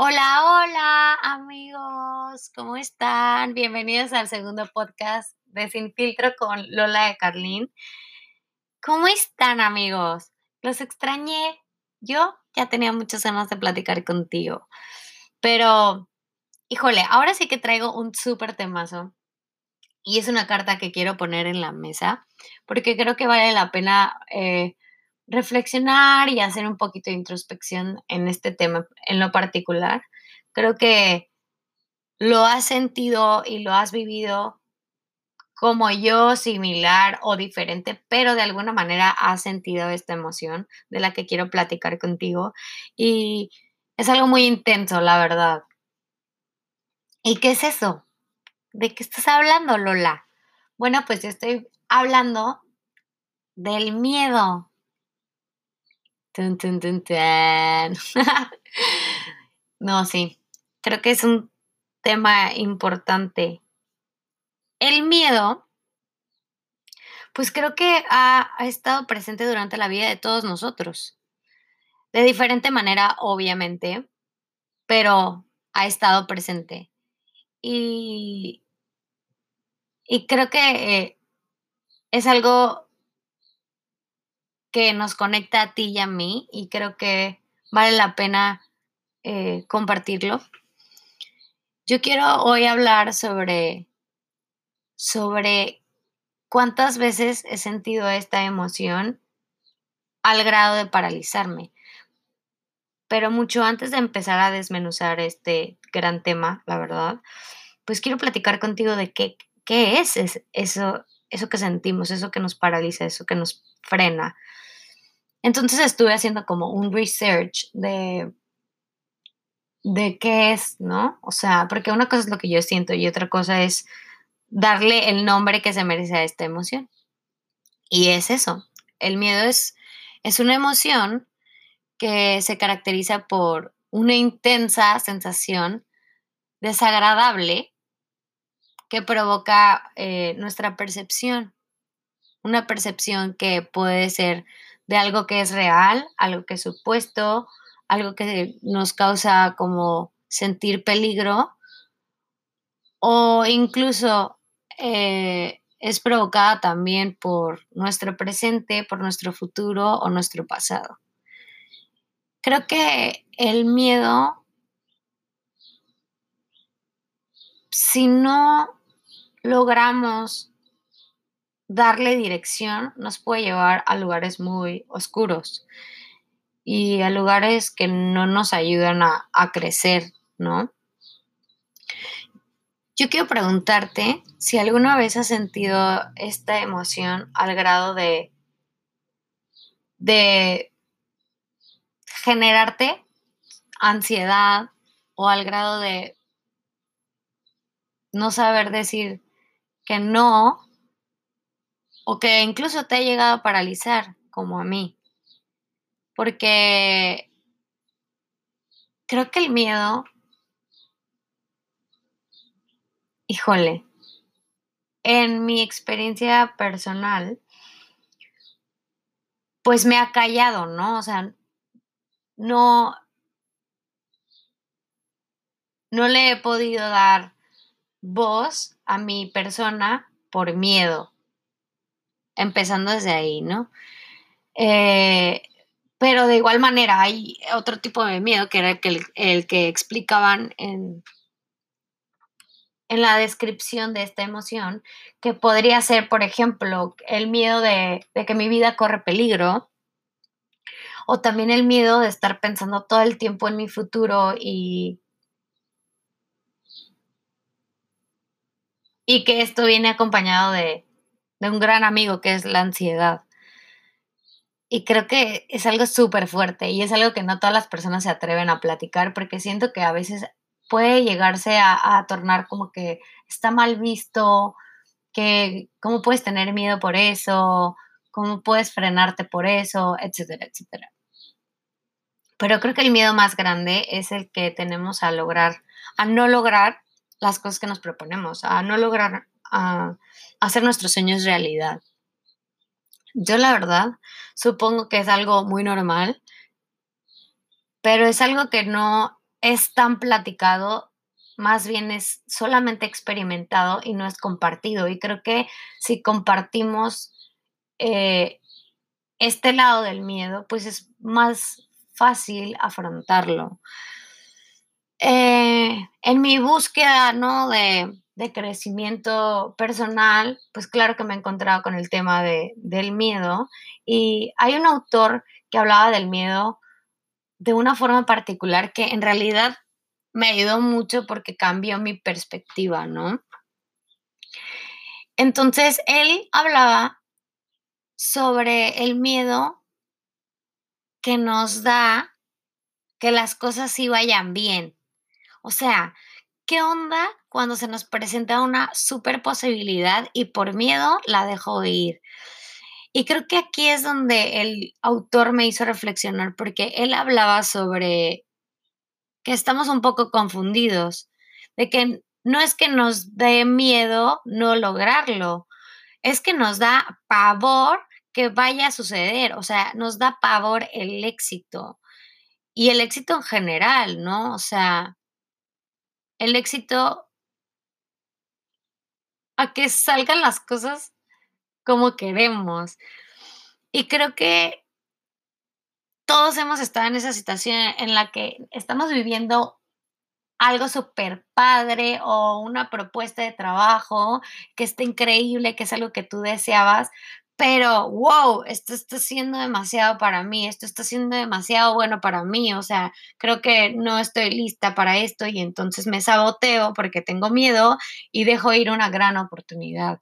Hola, hola amigos, ¿cómo están? Bienvenidos al segundo podcast de Sin Filtro con Lola de Carlín. ¿Cómo están amigos? Los extrañé. Yo ya tenía muchas ganas de platicar contigo, pero híjole, ahora sí que traigo un súper temazo y es una carta que quiero poner en la mesa porque creo que vale la pena eh, reflexionar y hacer un poquito de introspección en este tema en lo particular. Creo que lo has sentido y lo has vivido como yo, similar o diferente, pero de alguna manera has sentido esta emoción de la que quiero platicar contigo y es algo muy intenso, la verdad. ¿Y qué es eso? ¿De qué estás hablando, Lola? Bueno, pues yo estoy hablando del miedo, no, sí, creo que es un tema importante. El miedo, pues creo que ha, ha estado presente durante la vida de todos nosotros. De diferente manera, obviamente, pero ha estado presente. Y, y creo que eh, es algo que nos conecta a ti y a mí y creo que vale la pena eh, compartirlo. Yo quiero hoy hablar sobre, sobre cuántas veces he sentido esta emoción al grado de paralizarme. Pero mucho antes de empezar a desmenuzar este gran tema, la verdad, pues quiero platicar contigo de qué, qué es eso, eso que sentimos, eso que nos paraliza, eso que nos frena. Entonces estuve haciendo como un research de, de qué es, ¿no? O sea, porque una cosa es lo que yo siento y otra cosa es darle el nombre que se merece a esta emoción. Y es eso. El miedo es, es una emoción que se caracteriza por una intensa sensación desagradable que provoca eh, nuestra percepción. Una percepción que puede ser de algo que es real, algo que es supuesto, algo que nos causa como sentir peligro o incluso eh, es provocada también por nuestro presente, por nuestro futuro o nuestro pasado. Creo que el miedo, si no logramos darle dirección nos puede llevar a lugares muy oscuros y a lugares que no nos ayudan a, crecer, ¿no? Yo quiero preguntarte si alguna vez has sentido esta emoción al grado de, de generarte ansiedad o al grado de no saber decir que no o que incluso te ha llegado a paralizar, como a mí. Porque creo que el miedo, híjole, en mi experiencia personal, pues me ha callado, ¿no? O sea, no, no le he podido dar voz a mi persona por miedo empezando desde ahí, ¿no? Eh, pero de igual manera hay otro tipo de miedo que era el que, explicaban en, en la descripción de esta emoción, que podría ser, por ejemplo, el miedo de, de, que mi vida corre peligro, o también el miedo de estar pensando todo el tiempo en mi futuro y, y que esto viene acompañado de, de un gran amigo que es la ansiedad. Y creo que es algo súper fuerte y es algo que no todas las personas se atreven a platicar porque siento que a veces puede llegarse a, tornar como que está mal visto, que cómo puedes tener miedo por eso, cómo puedes frenarte por eso, etcétera, etcétera. Pero creo que el miedo más grande es el que tenemos a lograr, a no lograr las cosas que nos proponemos, a no lograr a hacer nuestros sueños realidad. Yo la verdad supongo que es algo muy normal, pero es algo que no es tan platicado, más bien es solamente experimentado y no es compartido. Y creo que si compartimos eh, este lado del miedo, pues es más fácil afrontarlo. Eh, en mi búsqueda, ¿no? De, de, crecimiento personal, pues claro que me he encontrado con el tema de, del miedo. Y hay un autor que hablaba del miedo de una forma particular que en realidad me ayudó mucho porque cambió mi perspectiva, ¿no? Entonces, él hablaba sobre el miedo que nos da que las cosas sí vayan bien. O sea, ¿qué onda cuando se nos presenta una super posibilidad y por miedo la dejo ir? Y creo que aquí es donde el autor me hizo reflexionar porque él hablaba sobre que estamos un poco confundidos, de que no es que nos dé miedo no lograrlo, es que nos da pavor que vaya a suceder, o sea, nos da pavor el éxito y el éxito en general, ¿no? O sea, el éxito a que salgan las cosas como queremos. Y creo que todos hemos estado en esa situación en la que estamos viviendo algo súper padre o una propuesta de trabajo que está increíble, que es algo que tú deseabas, pero wow, esto está siendo demasiado para mí, esto está siendo demasiado bueno para mí, o sea, creo que no estoy lista para esto y entonces me saboteo porque tengo miedo y dejo ir una gran oportunidad.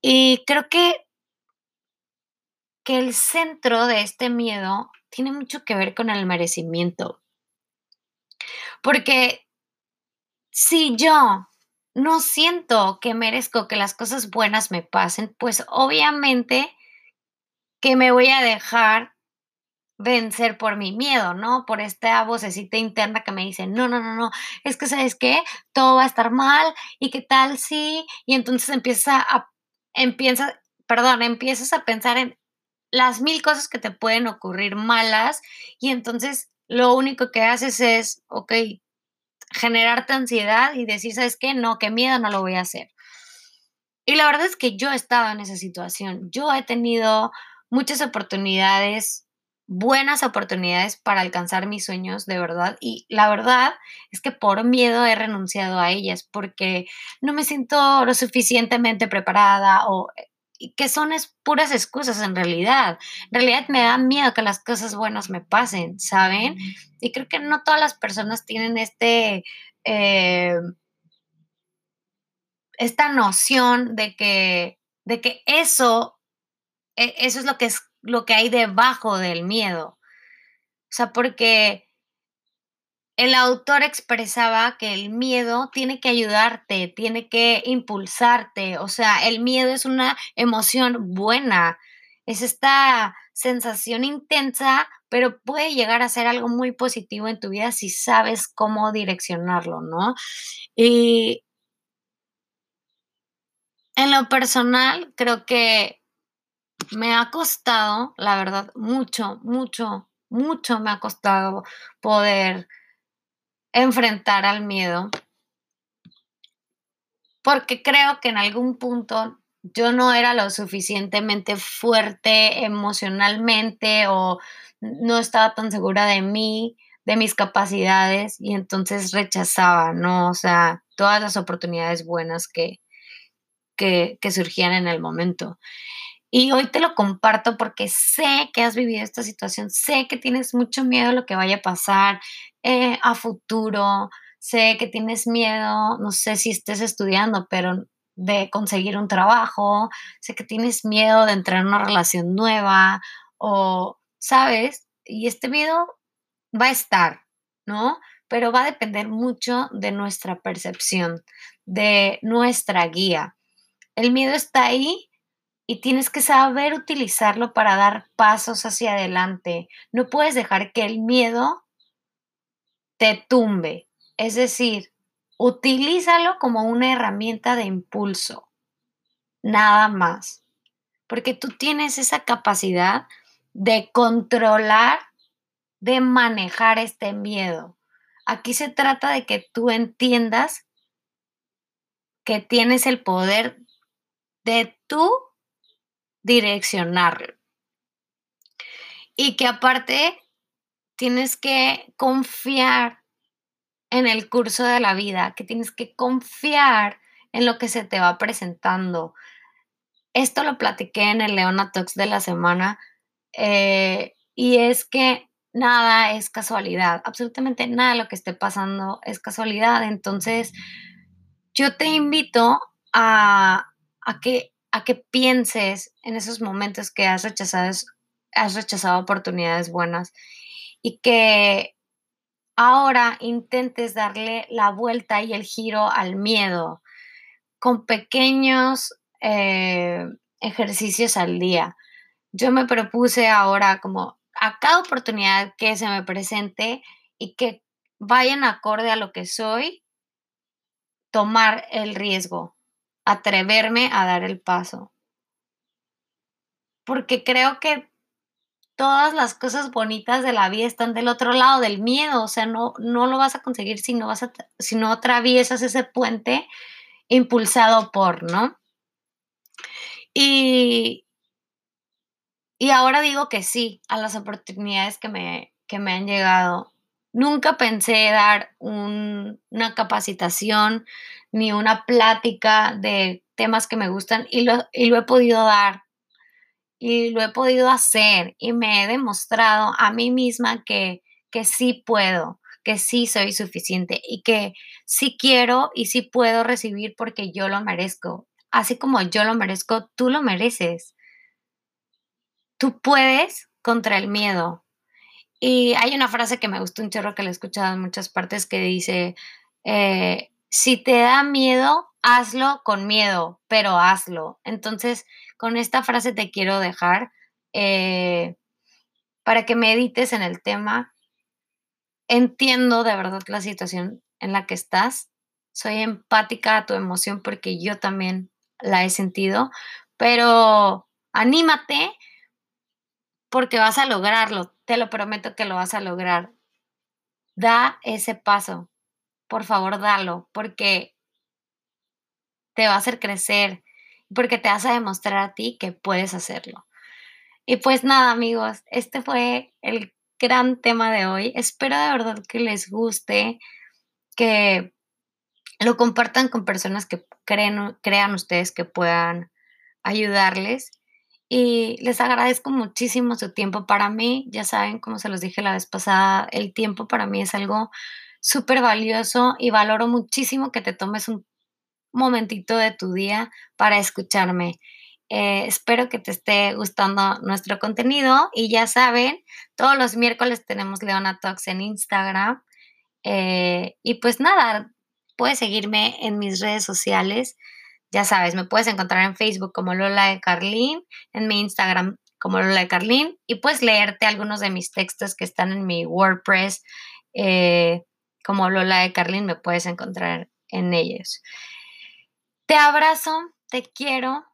Y creo que, que el centro de este miedo tiene mucho que ver con el merecimiento. Porque si yo no siento que merezco que las cosas buenas me pasen, pues obviamente que me voy a dejar vencer por mi miedo, ¿no? Por esta vocecita interna que me dice, no, no, no, no, es que sabes qué, todo va a estar mal y qué tal si, y entonces empieza a empiezas, perdón, empiezas a pensar en las mil cosas que te pueden ocurrir malas y entonces lo único que haces es, ok, generarte ansiedad y decir, ¿sabes qué? No, qué miedo, no lo voy a hacer. Y la verdad es que yo he estado en esa situación. Yo he tenido muchas oportunidades buenas oportunidades para alcanzar mis sueños de verdad y la verdad es que por miedo he renunciado a ellas porque no me siento lo suficientemente preparada o eh, que son es puras excusas en realidad. En realidad me da miedo que las cosas buenas me pasen, ¿saben? Y creo que no todas las personas tienen este... Eh, esta noción de que, de que eso, e, eso es lo que es lo que hay debajo del miedo. O sea, porque el autor expresaba que el miedo tiene que ayudarte, tiene que impulsarte. O sea, el miedo es una emoción buena, es esta sensación intensa, pero puede llegar a ser algo muy positivo en tu vida si sabes cómo direccionarlo, ¿no? Y en lo personal, creo que me ha costado, la verdad, mucho, mucho, mucho me ha costado poder enfrentar al miedo. Porque creo que en algún punto yo no era lo suficientemente fuerte emocionalmente o no estaba tan segura de mí, de mis capacidades y entonces rechazaba, ¿no? O sea, todas las oportunidades buenas que, que, que surgían en el momento. Y hoy te lo comparto porque sé que has vivido esta situación, sé que tienes mucho miedo a lo que vaya a pasar eh, a futuro, sé que tienes miedo, no sé si estés estudiando, pero de conseguir un trabajo, sé que tienes miedo de entrar en una relación nueva o, ¿sabes? Y este miedo va a estar, ¿no? Pero va a depender mucho de nuestra percepción, de nuestra guía. El miedo está ahí y tienes que saber utilizarlo para dar pasos hacia adelante. No puedes dejar que el miedo te tumbe. Es decir, utilízalo como una herramienta de impulso. Nada más. Porque tú tienes esa capacidad de controlar, de manejar este miedo. Aquí se trata de que tú entiendas que tienes el poder de tú direccionarlo. Y que aparte tienes que confiar en el curso de la vida, que tienes que confiar en lo que se te va presentando. Esto lo platiqué en el Leona Talks de la semana eh, y es que nada es casualidad, absolutamente nada de lo que esté pasando es casualidad. Entonces, yo te invito a, a, que, a que pienses en esos momentos que has rechazado, has rechazado oportunidades buenas y que ahora intentes darle la vuelta y el giro al miedo con pequeños eh, ejercicios al día. Yo me propuse ahora como a cada oportunidad que se me presente y que vayan acorde a lo que soy, tomar el riesgo, atreverme a dar el paso. Porque creo que todas las cosas bonitas de la vida están del otro lado del miedo, o sea, no, no lo vas a conseguir si no, vas a, si no atraviesas ese puente impulsado por, ¿no? Y, y ahora digo que sí a las oportunidades que me, que me han llegado. Nunca pensé dar una capacitación ni una plática de temas que me gustan y lo, y lo he podido dar y lo he podido hacer y me he demostrado a mí misma que, que sí puedo, que sí soy suficiente y que sí quiero y sí puedo recibir porque yo lo merezco. Así como yo lo merezco, tú lo mereces. Tú puedes contra el miedo. Y hay una frase que me gusta un chorro que la he escuchado en muchas partes que dice, eh, si te da miedo, hazlo con miedo, pero hazlo. Entonces, con esta frase te quiero dejar eh, para que medites en el tema. Entiendo de verdad la situación en la que estás. Soy empática a tu emoción porque yo también la he sentido, pero anímate porque vas a lograrlo. Te lo prometo que lo vas a lograr. Da ese paso. Por favor, dalo, porque te va a hacer crecer, porque te vas a demostrar a ti que puedes hacerlo. Y pues nada, amigos, este fue el gran tema de hoy. Espero de verdad que les guste, que lo compartan con personas que creen, crean ustedes que puedan ayudarles. Y les agradezco muchísimo su tiempo para mí. Ya saben, como se los dije la vez pasada, el tiempo para mí es algo súper valioso y valoro muchísimo que te tomes un momentito de tu día para escucharme. Eh, espero que te esté gustando nuestro contenido y ya saben, todos los miércoles tenemos Leona Talks en Instagram. Eh, y pues nada, puedes seguirme en mis redes sociales. Ya sabes, me puedes encontrar en Facebook como Lola de Carlín, en mi Instagram como Lola de Carlín y puedes leerte algunos de mis textos que están en mi WordPress eh, como Lola de Carlín, me puedes encontrar en ellos. Te abrazo, te quiero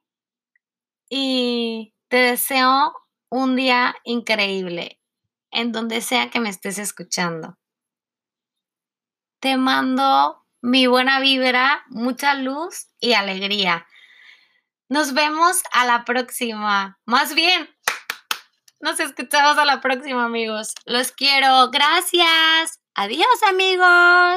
y te deseo un día increíble en donde sea que me estés escuchando. Te mando mi buena vibra, mucha luz y alegría. Nos vemos a la próxima. Más bien, nos escuchamos a la próxima, amigos. Los quiero. Gracias. Adiós, amigos.